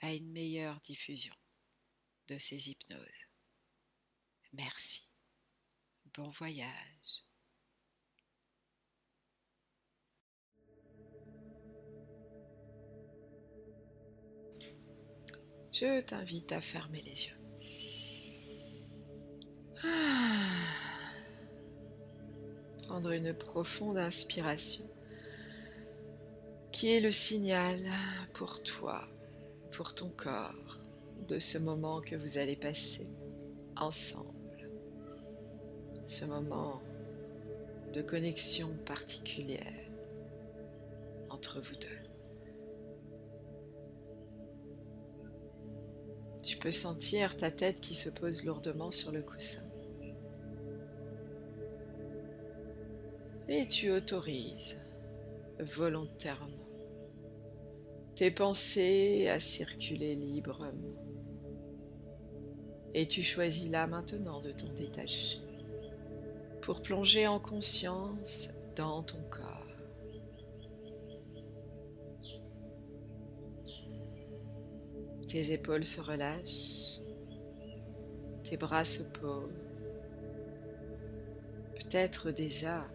à une meilleure diffusion de ces hypnoses. Merci. Bon voyage. Je t'invite à fermer les yeux. Ah. Prendre une profonde inspiration qui est le signal pour toi, pour ton corps, de ce moment que vous allez passer ensemble. Ce moment de connexion particulière entre vous deux. Tu peux sentir ta tête qui se pose lourdement sur le coussin. Et tu autorises volontairement tes pensées à circuler librement. Et tu choisis là maintenant de t'en détacher pour plonger en conscience dans ton corps. Tes épaules se relâchent, tes bras se posent. Peut-être déjà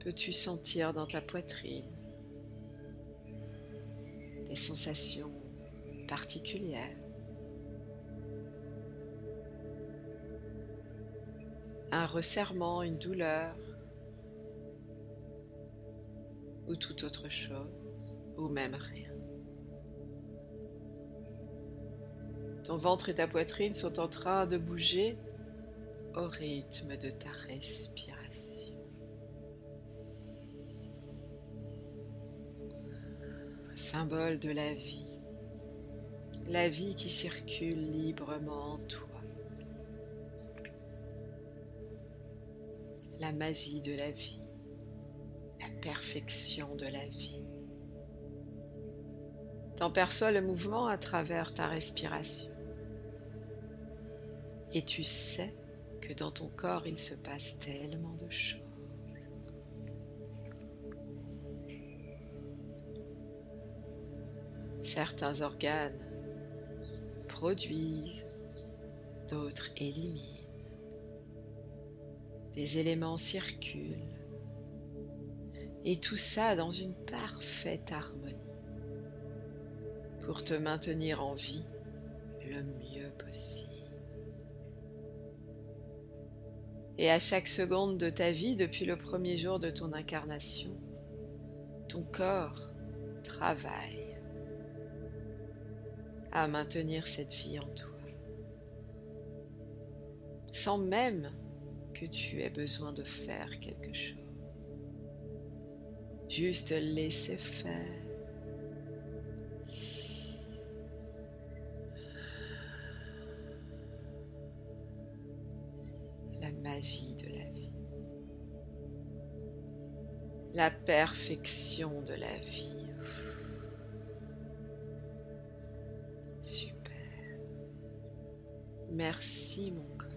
peux-tu sentir dans ta poitrine des sensations particulières. Un resserrement, une douleur ou toute autre chose, ou même rien. Ton ventre et ta poitrine sont en train de bouger au rythme de ta respiration. Symbole de la vie, la vie qui circule librement en toi. La magie de la vie, la perfection de la vie. T'en perçois le mouvement à travers ta respiration. Et tu sais que dans ton corps, il se passe tellement de choses. Certains organes produisent, d'autres éliminent. Des éléments circulent. Et tout ça dans une parfaite harmonie pour te maintenir en vie le mieux possible. Et à chaque seconde de ta vie, depuis le premier jour de ton incarnation, ton corps travaille à maintenir cette vie en toi, sans même que tu aies besoin de faire quelque chose. Juste laisser faire magie de la vie, la perfection de la vie. Merci mon cœur.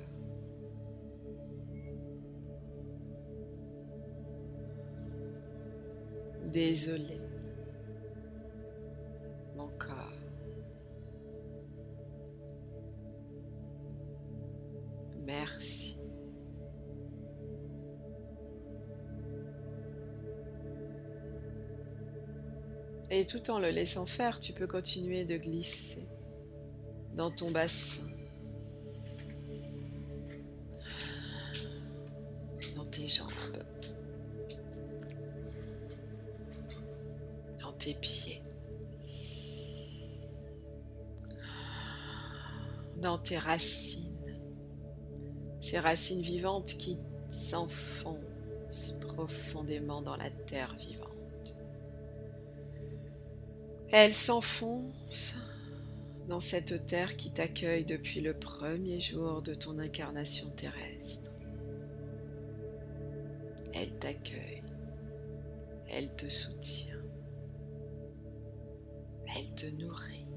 Désolé, mon corps. Merci. Et tout en le laissant faire, tu peux continuer de glisser dans ton bassin, jambes, dans tes pieds, dans tes racines, ces racines vivantes qui s'enfoncent profondément dans la terre vivante. Elle s'enfonce dans cette terre qui t'accueille depuis le premier jour de ton incarnation terrestre. Elle t'accueille, elle te soutient, elle te nourrit.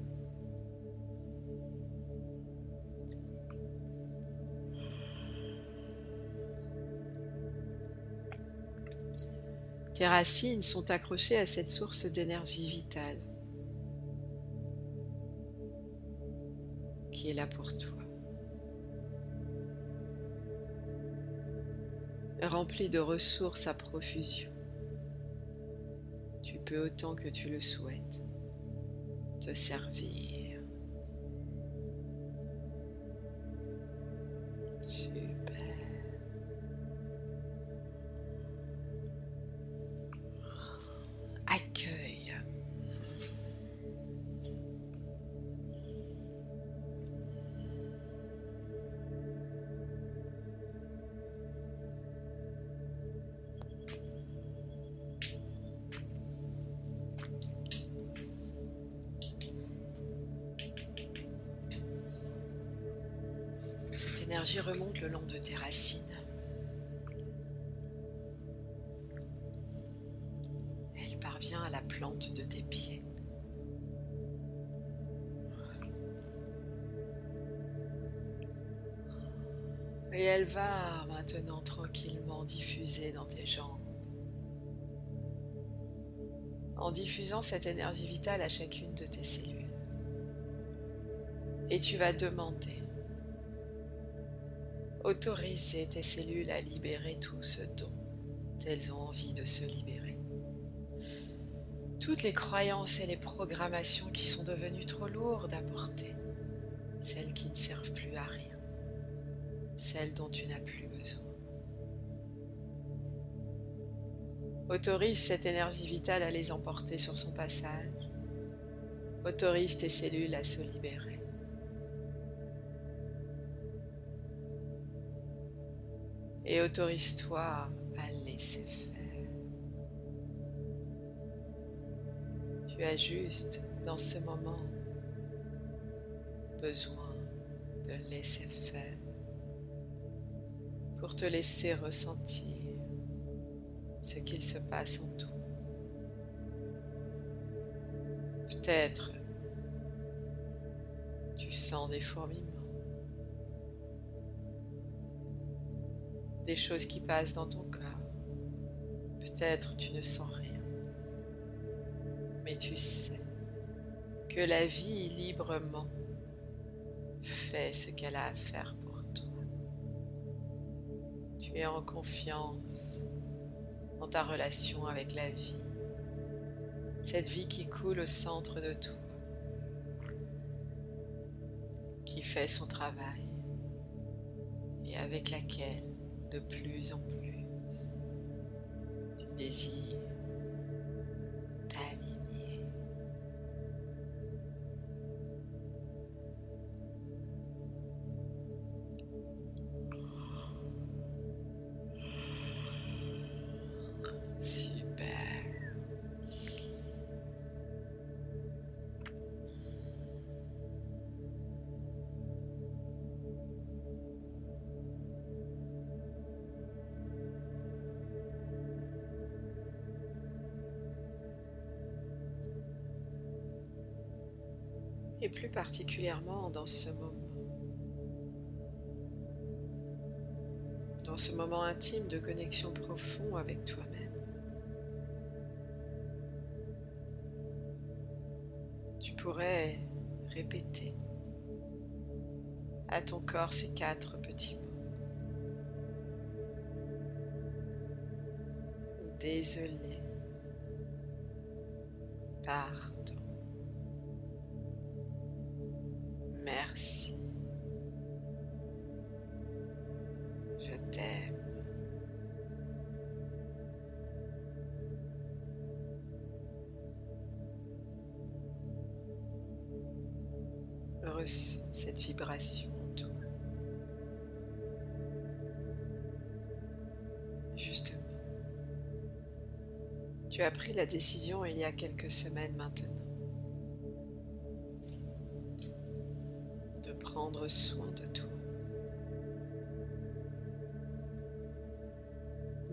Tes racines sont accrochées à cette source d'énergie vitale qui est là pour toi. Remplie de ressources à profusion. Tu peux autant que tu le souhaites te servir. Cette énergie remonte le long de tes racines. Elle parvient à la plante de tes pieds. Et elle va maintenant tranquillement diffuser dans tes jambes. En diffusant cette énergie vitale à chacune de tes cellules. Et tu vas demander Autoriser tes cellules à libérer tout ce dont elles ont envie de se libérer. Toutes les croyances et les programmations qui sont devenues trop lourdes à porter, celles qui ne servent plus à rien, celles dont tu n'as plus besoin. Autorise cette énergie vitale à les emporter sur son passage. Autorise tes cellules à se libérer. Et autorise-toi à laisser faire. Tu as juste dans ce moment besoin de laisser faire pour te laisser ressentir ce qu'il se passe en toi. Peut-être tu sens des fourmillements. Des choses qui passent dans ton corps. Peut-être tu ne sens rien, mais tu sais que la vie librement fait ce qu'elle a à faire pour toi. Tu es en confiance dans ta relation avec la vie, cette vie qui coule au centre de toi, qui fait son travail et avec laquelle de plus en plus. Tu désires et plus particulièrement dans ce moment. Dans ce moment intime de connexion profond avec toi-même. Tu pourrais répéter à ton corps ces quatre petits mots. Désolé. Pardon. Merci. Je t'aime. Ressens cette vibration en toi. Justement, tu as pris la décision il y a quelques semaines maintenant soin de toi.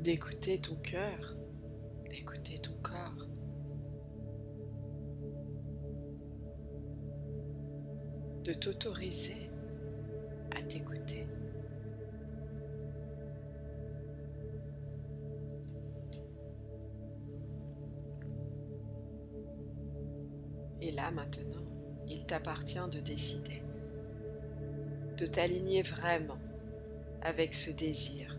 D'écouter ton cœur, d'écouter ton corps. De t'autoriser à t'écouter. Et là maintenant, il t'appartient de décider, de t'aligner vraiment avec ce désir,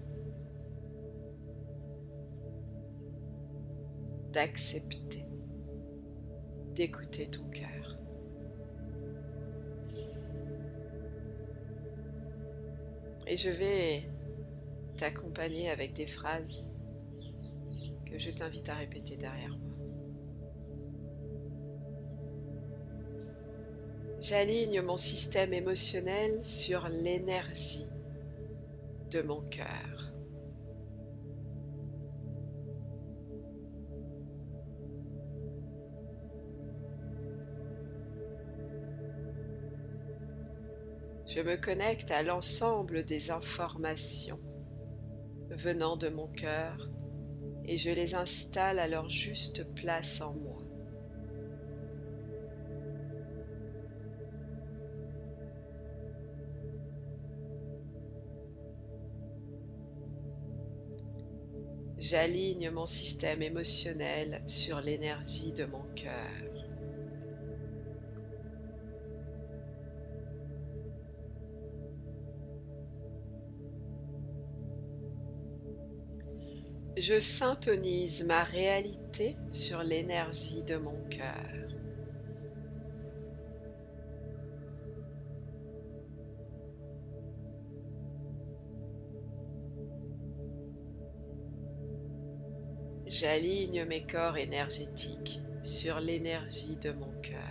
d'accepter, d'écouter ton cœur. Et je vais t'accompagner avec des phrases que je t'invite à répéter derrière moi. J'aligne mon système émotionnel sur l'énergie de mon cœur. Je me connecte à l'ensemble des informations venant de mon cœur et je les installe à leur juste place en moi. J'aligne mon système émotionnel sur l'énergie de mon cœur. Je syntonise ma réalité sur l'énergie de mon cœur. J'aligne mes corps énergétiques sur l'énergie de mon cœur.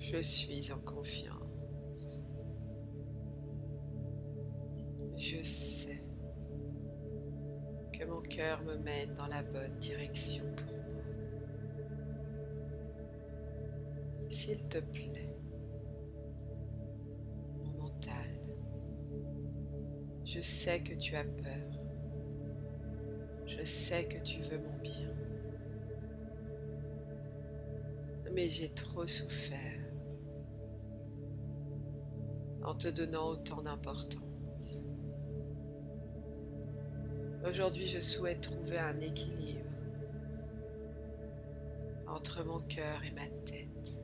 Je suis en confiance. Cœur me mène dans la bonne direction pour moi. S'il te plaît, mon mental, je sais que tu as peur. Je sais que tu veux mon bien. Mais j'ai trop souffert en te donnant autant d'importance. Aujourd'hui, je souhaite trouver un équilibre entre mon cœur et ma tête.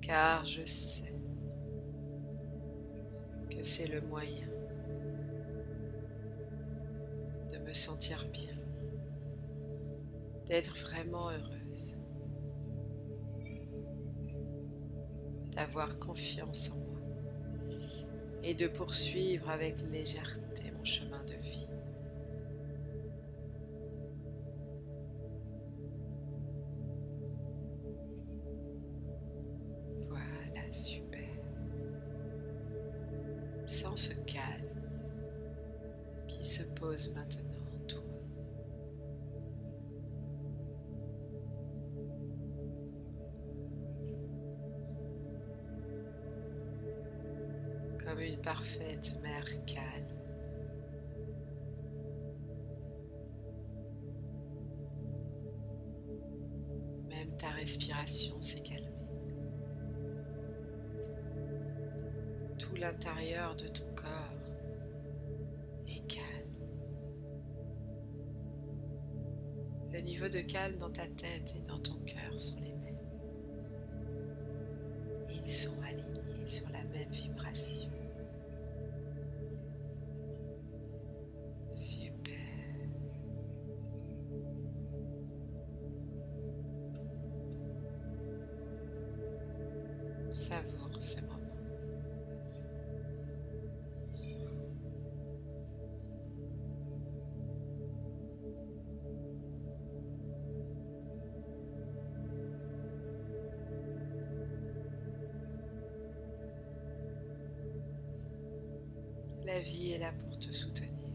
Car je sais que c'est le moyen de me sentir bien, d'être vraiment heureuse, d'avoir confiance en moi et de poursuivre avec légèreté mon chemin de vie. Voilà, super. Sans ce calme qui se pose maintenant parfaite mer calme. Même ta respiration s'est calmée. Tout l'intérieur de ton corps est calme. Le niveau de calme dans ta tête et dans ton cœur sont les mêmes. Ils sont alignés sur la même vibration. La vie est là pour te soutenir.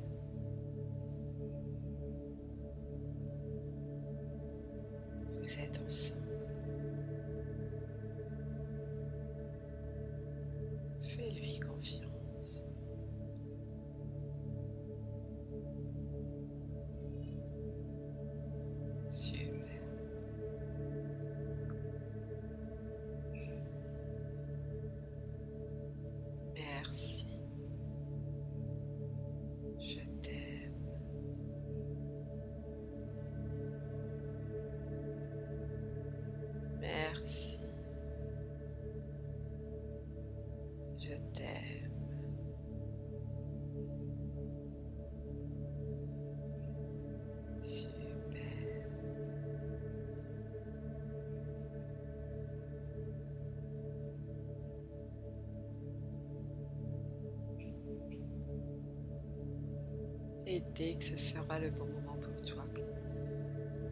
Et dès que ce sera le bon moment pour toi,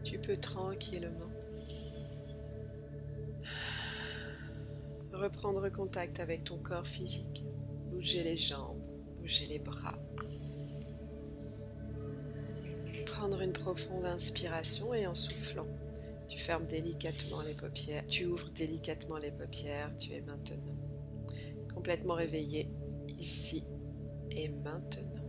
tu peux tranquillement reprendre contact avec ton corps physique, bouger les jambes, bouger les bras. Prendre une profonde inspiration et en soufflant, tu fermes délicatement les paupières, tu ouvres délicatement les paupières, tu es maintenant complètement réveillé ici et maintenant.